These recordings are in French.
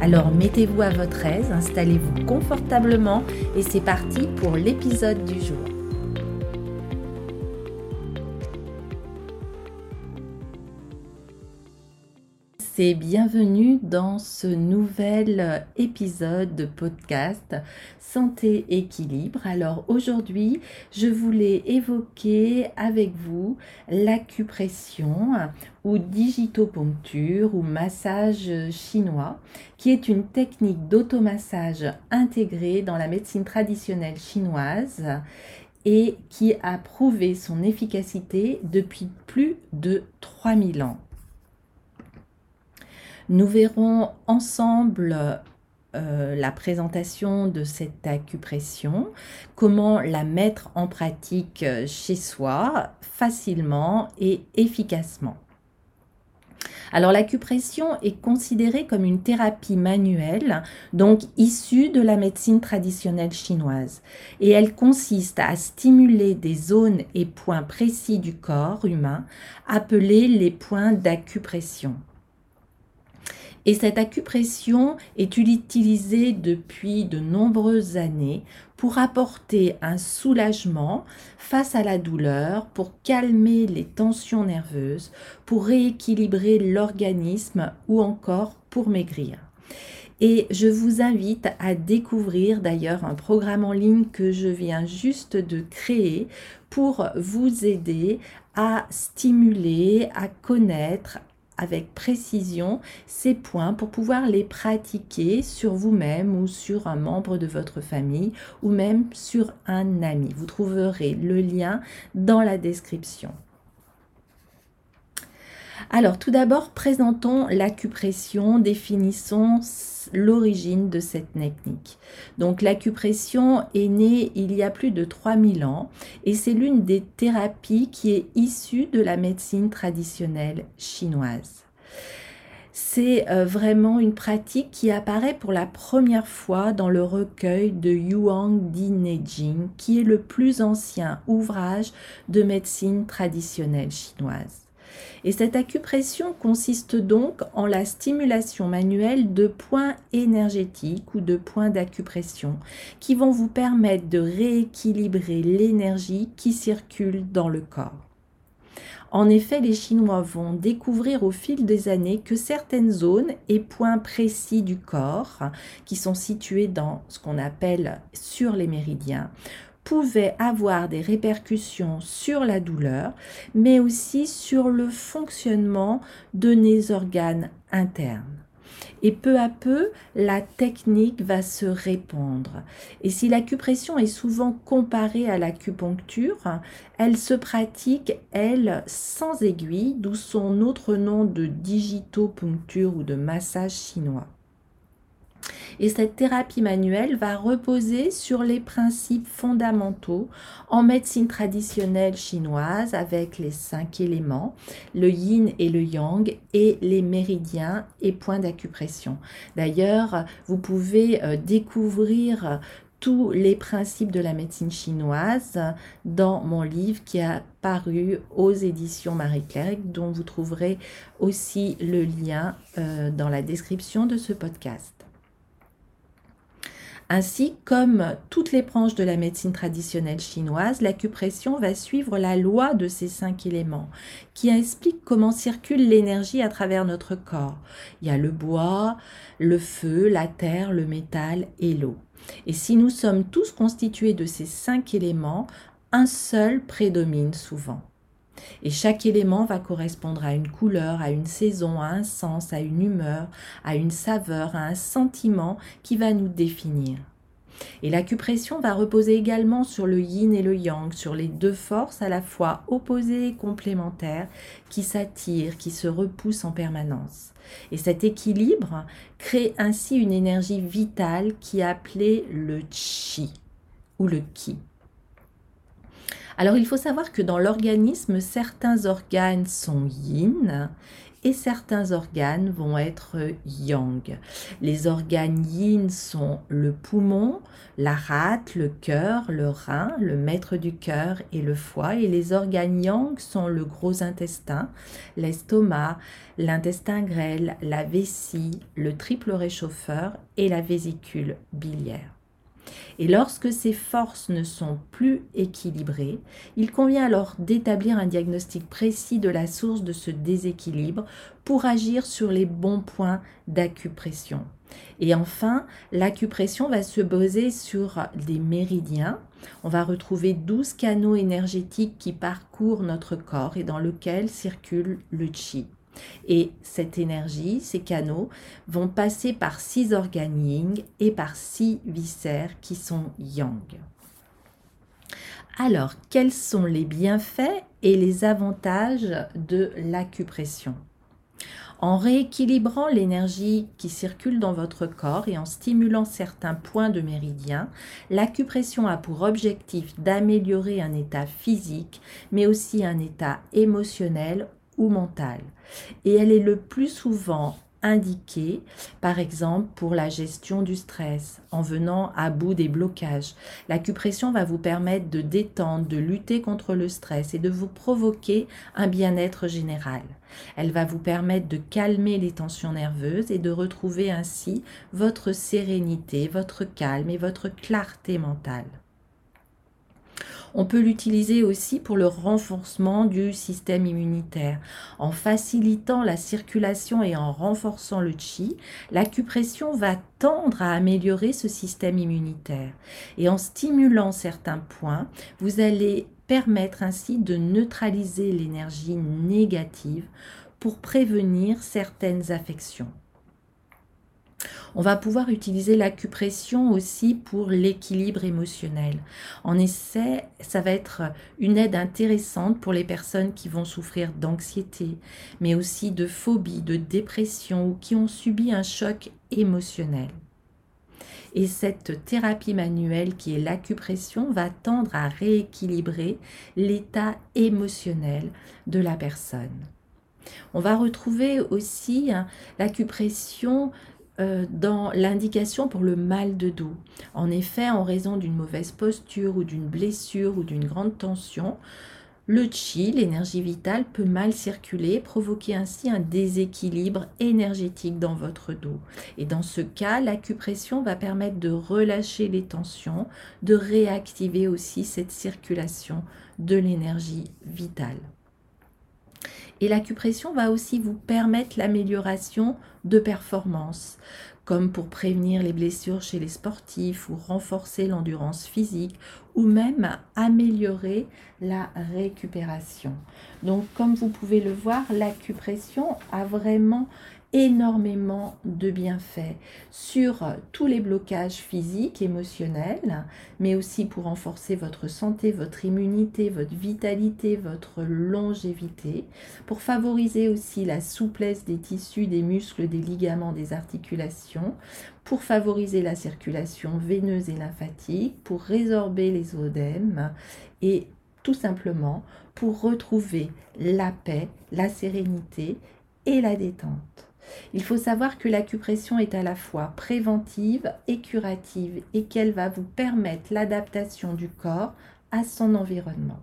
Alors mettez-vous à votre aise, installez-vous confortablement et c'est parti pour l'épisode du jour. Bienvenue dans ce nouvel épisode de podcast Santé Équilibre. Alors aujourd'hui, je voulais évoquer avec vous l'acupression ou digitoponcture ou massage chinois, qui est une technique d'automassage intégrée dans la médecine traditionnelle chinoise et qui a prouvé son efficacité depuis plus de 3000 ans. Nous verrons ensemble euh, la présentation de cette acupression, comment la mettre en pratique chez soi facilement et efficacement. Alors l'acupression est considérée comme une thérapie manuelle, donc issue de la médecine traditionnelle chinoise, et elle consiste à stimuler des zones et points précis du corps humain, appelés les points d'acupression. Et cette acupression est utilisée depuis de nombreuses années pour apporter un soulagement face à la douleur, pour calmer les tensions nerveuses, pour rééquilibrer l'organisme ou encore pour maigrir. Et je vous invite à découvrir d'ailleurs un programme en ligne que je viens juste de créer pour vous aider à stimuler, à connaître, avec précision ces points pour pouvoir les pratiquer sur vous-même ou sur un membre de votre famille ou même sur un ami. Vous trouverez le lien dans la description. Alors tout d'abord, présentons l'acupression, définissons l'origine de cette technique. Donc l'acupression est née il y a plus de 3000 ans et c'est l'une des thérapies qui est issue de la médecine traditionnelle chinoise. C'est euh, vraiment une pratique qui apparaît pour la première fois dans le recueil de Yuan Di Neijing, qui est le plus ancien ouvrage de médecine traditionnelle chinoise. Et cette acupression consiste donc en la stimulation manuelle de points énergétiques ou de points d'acupression qui vont vous permettre de rééquilibrer l'énergie qui circule dans le corps. En effet, les Chinois vont découvrir au fil des années que certaines zones et points précis du corps, qui sont situés dans ce qu'on appelle sur les méridiens, pouvait avoir des répercussions sur la douleur, mais aussi sur le fonctionnement de nos organes internes. Et peu à peu, la technique va se répandre. Et si l'acupression est souvent comparée à l'acupuncture, elle se pratique, elle, sans aiguille, d'où son autre nom de digitopuncture ou de massage chinois. Et cette thérapie manuelle va reposer sur les principes fondamentaux en médecine traditionnelle chinoise avec les cinq éléments, le yin et le yang et les méridiens et points d'acupression. D'ailleurs, vous pouvez euh, découvrir tous les principes de la médecine chinoise dans mon livre qui a paru aux éditions Marie-Claire, dont vous trouverez aussi le lien euh, dans la description de ce podcast. Ainsi, comme toutes les branches de la médecine traditionnelle chinoise, l'acupression va suivre la loi de ces cinq éléments, qui explique comment circule l'énergie à travers notre corps. Il y a le bois, le feu, la terre, le métal et l'eau. Et si nous sommes tous constitués de ces cinq éléments, un seul prédomine souvent. Et chaque élément va correspondre à une couleur, à une saison, à un sens, à une humeur, à une saveur, à un sentiment qui va nous définir. Et l'acupression va reposer également sur le yin et le yang, sur les deux forces à la fois opposées et complémentaires qui s'attirent, qui se repoussent en permanence. Et cet équilibre crée ainsi une énergie vitale qui est appelée le chi ou le ki. Alors il faut savoir que dans l'organisme, certains organes sont yin et certains organes vont être yang. Les organes yin sont le poumon, la rate, le cœur, le rein, le maître du cœur et le foie. Et les organes yang sont le gros intestin, l'estomac, l'intestin grêle, la vessie, le triple réchauffeur et la vésicule biliaire. Et lorsque ces forces ne sont plus équilibrées, il convient alors d'établir un diagnostic précis de la source de ce déséquilibre pour agir sur les bons points d'acupression. Et enfin, l'acupression va se baser sur des méridiens. On va retrouver 12 canaux énergétiques qui parcourent notre corps et dans lesquels circule le chi. Et cette énergie, ces canaux, vont passer par six organes yin et par six viscères qui sont yang. Alors, quels sont les bienfaits et les avantages de l'acupression? En rééquilibrant l'énergie qui circule dans votre corps et en stimulant certains points de méridien, l'acupression a pour objectif d'améliorer un état physique, mais aussi un état émotionnel ou mentale. Et elle est le plus souvent indiquée, par exemple pour la gestion du stress, en venant à bout des blocages. L'acupression va vous permettre de détendre, de lutter contre le stress et de vous provoquer un bien-être général. Elle va vous permettre de calmer les tensions nerveuses et de retrouver ainsi votre sérénité, votre calme et votre clarté mentale. On peut l'utiliser aussi pour le renforcement du système immunitaire. En facilitant la circulation et en renforçant le chi, l'acupression va tendre à améliorer ce système immunitaire. Et en stimulant certains points, vous allez permettre ainsi de neutraliser l'énergie négative pour prévenir certaines affections. On va pouvoir utiliser l'acupression aussi pour l'équilibre émotionnel. En effet, ça va être une aide intéressante pour les personnes qui vont souffrir d'anxiété, mais aussi de phobie, de dépression ou qui ont subi un choc émotionnel. Et cette thérapie manuelle qui est l'acupression va tendre à rééquilibrer l'état émotionnel de la personne. On va retrouver aussi hein, l'acupression euh, dans l'indication pour le mal de dos. En effet, en raison d'une mauvaise posture ou d'une blessure ou d'une grande tension, le chi, l'énergie vitale, peut mal circuler, provoquer ainsi un déséquilibre énergétique dans votre dos. Et dans ce cas, l'acupression va permettre de relâcher les tensions, de réactiver aussi cette circulation de l'énergie vitale. Et l'acupression va aussi vous permettre l'amélioration de performance, comme pour prévenir les blessures chez les sportifs ou renforcer l'endurance physique ou même améliorer la récupération. Donc comme vous pouvez le voir, l'acupression a vraiment énormément de bienfaits sur tous les blocages physiques, émotionnels, mais aussi pour renforcer votre santé, votre immunité, votre vitalité, votre longévité, pour favoriser aussi la souplesse des tissus, des muscles, des ligaments, des articulations, pour favoriser la circulation veineuse et lymphatique, pour résorber les odèmes et tout simplement pour retrouver la paix, la sérénité et la détente. Il faut savoir que l'acupression est à la fois préventive et curative et qu'elle va vous permettre l'adaptation du corps à son environnement.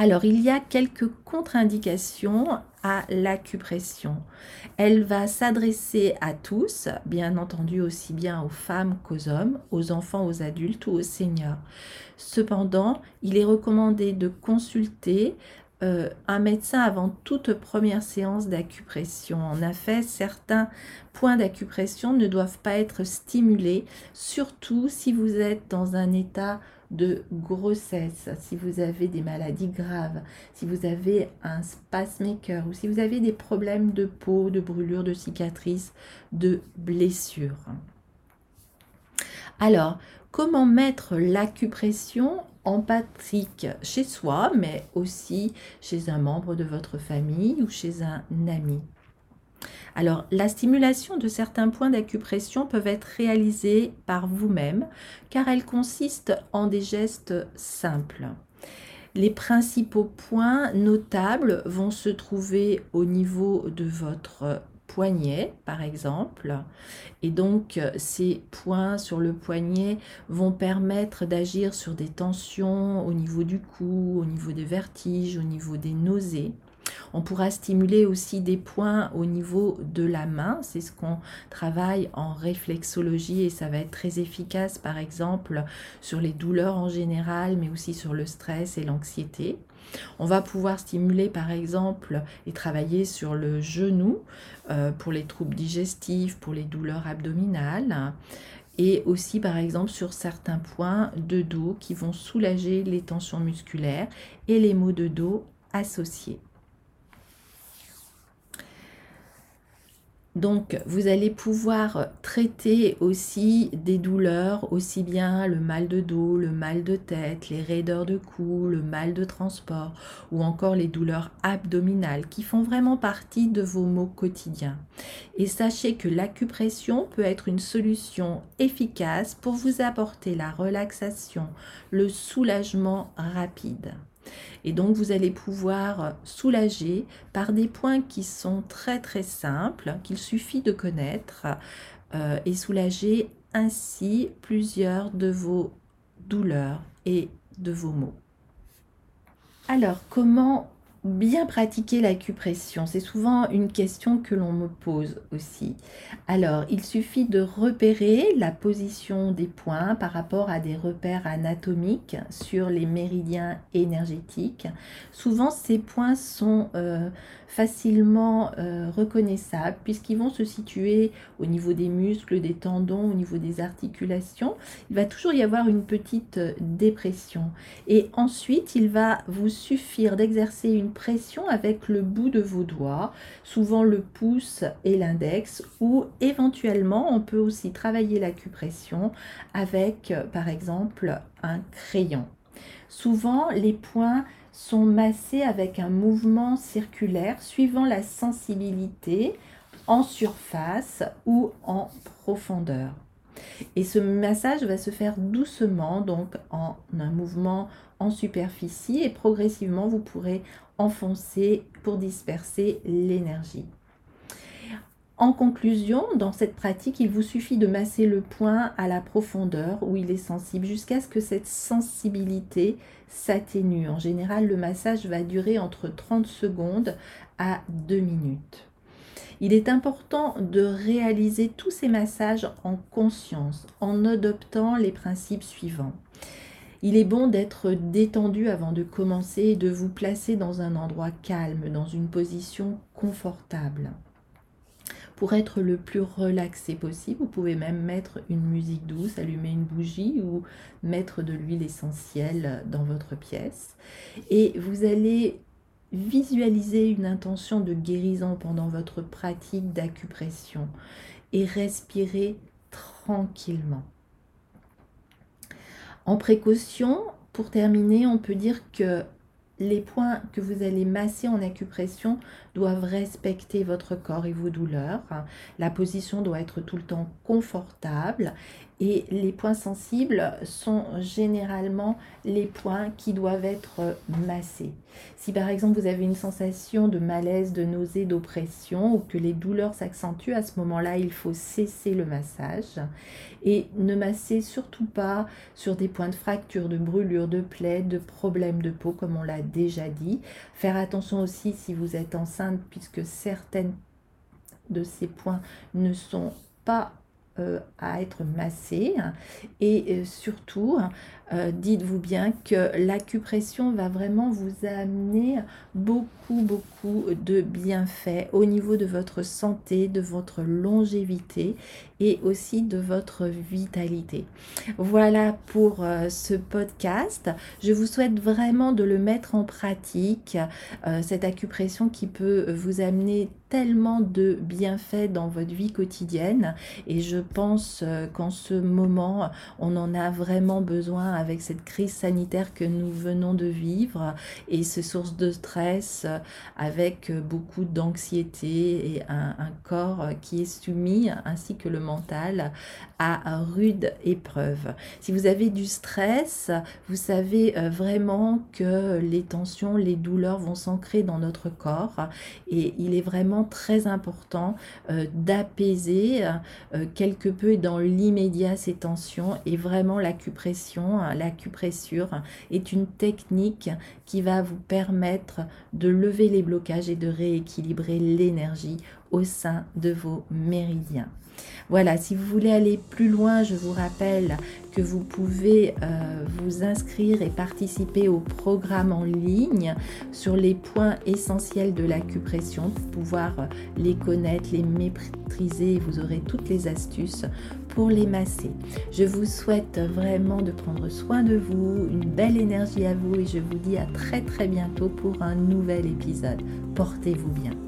Alors, il y a quelques contre-indications à l'acupression. Elle va s'adresser à tous, bien entendu aussi bien aux femmes qu'aux hommes, aux enfants, aux adultes ou aux seniors. Cependant, il est recommandé de consulter euh, un médecin avant toute première séance d'acupression. En effet, certains points d'acupression ne doivent pas être stimulés, surtout si vous êtes dans un état de grossesse, si vous avez des maladies graves, si vous avez un spasmaker ou si vous avez des problèmes de peau, de brûlures, de cicatrices, de blessures. Alors, comment mettre l'acupression en pratique chez soi, mais aussi chez un membre de votre famille ou chez un ami alors, la stimulation de certains points d'acupression peuvent être réalisées par vous-même car elles consistent en des gestes simples. Les principaux points notables vont se trouver au niveau de votre poignet, par exemple. Et donc, ces points sur le poignet vont permettre d'agir sur des tensions au niveau du cou, au niveau des vertiges, au niveau des nausées. On pourra stimuler aussi des points au niveau de la main, c'est ce qu'on travaille en réflexologie et ça va être très efficace par exemple sur les douleurs en général, mais aussi sur le stress et l'anxiété. On va pouvoir stimuler par exemple et travailler sur le genou euh, pour les troubles digestifs, pour les douleurs abdominales et aussi par exemple sur certains points de dos qui vont soulager les tensions musculaires et les maux de dos associés. Donc, vous allez pouvoir traiter aussi des douleurs, aussi bien le mal de dos, le mal de tête, les raideurs de cou, le mal de transport ou encore les douleurs abdominales qui font vraiment partie de vos maux quotidiens. Et sachez que l'acupression peut être une solution efficace pour vous apporter la relaxation, le soulagement rapide. Et donc vous allez pouvoir soulager par des points qui sont très très simples, qu'il suffit de connaître, euh, et soulager ainsi plusieurs de vos douleurs et de vos maux. Alors comment bien pratiquer l'acupression C'est souvent une question que l'on me pose aussi. Alors, il suffit de repérer la position des points par rapport à des repères anatomiques sur les méridiens énergétiques. Souvent, ces points sont euh, facilement euh, reconnaissables puisqu'ils vont se situer au niveau des muscles, des tendons, au niveau des articulations. Il va toujours y avoir une petite euh, dépression. Et ensuite, il va vous suffire d'exercer une pression avec le bout de vos doigts, souvent le pouce et l'index, ou éventuellement on peut aussi travailler l'acupression avec euh, par exemple un crayon. Souvent les points sont massés avec un mouvement circulaire suivant la sensibilité en surface ou en profondeur. Et ce massage va se faire doucement, donc en un mouvement en superficie, et progressivement vous pourrez enfoncer pour disperser l'énergie. En conclusion, dans cette pratique, il vous suffit de masser le point à la profondeur où il est sensible jusqu'à ce que cette sensibilité s'atténue. En général, le massage va durer entre 30 secondes à 2 minutes. Il est important de réaliser tous ces massages en conscience, en adoptant les principes suivants. Il est bon d'être détendu avant de commencer et de vous placer dans un endroit calme, dans une position confortable. Pour être le plus relaxé possible, vous pouvez même mettre une musique douce, allumer une bougie ou mettre de l'huile essentielle dans votre pièce. Et vous allez visualiser une intention de guérison pendant votre pratique d'acupression et respirer tranquillement. En précaution, pour terminer, on peut dire que les points que vous allez masser en acupression doivent respecter votre corps et vos douleurs. La position doit être tout le temps confortable et les points sensibles sont généralement les points qui doivent être massés. Si par exemple vous avez une sensation de malaise, de nausée, d'oppression ou que les douleurs s'accentuent, à ce moment-là, il faut cesser le massage et ne masser surtout pas sur des points de fracture, de brûlure, de plaies, de problèmes de peau comme on l'a déjà dit. Faire attention aussi si vous êtes enceinte puisque certaines de ces points ne sont pas à être massé. Et euh, surtout, euh, dites-vous bien que l'acupression va vraiment vous amener beaucoup, beaucoup de bienfaits au niveau de votre santé, de votre longévité et aussi de votre vitalité. Voilà pour ce podcast. Je vous souhaite vraiment de le mettre en pratique, cette acupression qui peut vous amener tellement de bienfaits dans votre vie quotidienne et je pense qu'en ce moment, on en a vraiment besoin avec cette crise sanitaire que nous venons de vivre et ces sources de stress avec beaucoup d'anxiété et un, corps qui est soumis ainsi que le mental à rude épreuve. Si vous avez du stress, vous savez vraiment que les tensions, les douleurs vont s'ancrer dans notre corps et il est vraiment très important euh, d'apaiser euh, quelque peu dans l'immédiat ces tensions. Et vraiment l'acupression, l'acupressure est une technique qui va vous permettre de lever les blocages et de rééquilibrer l'énergie au sein de vos méridiens. Voilà, si vous voulez aller plus loin, je vous rappelle que vous pouvez euh, vous inscrire et participer au programme en ligne sur les points essentiels de l'acupression pour pouvoir les connaître, les maîtriser. Vous aurez toutes les astuces pour les masser. Je vous souhaite vraiment de prendre soin de vous, une belle énergie à vous et je vous dis à très très bientôt pour un nouvel épisode. Portez-vous bien.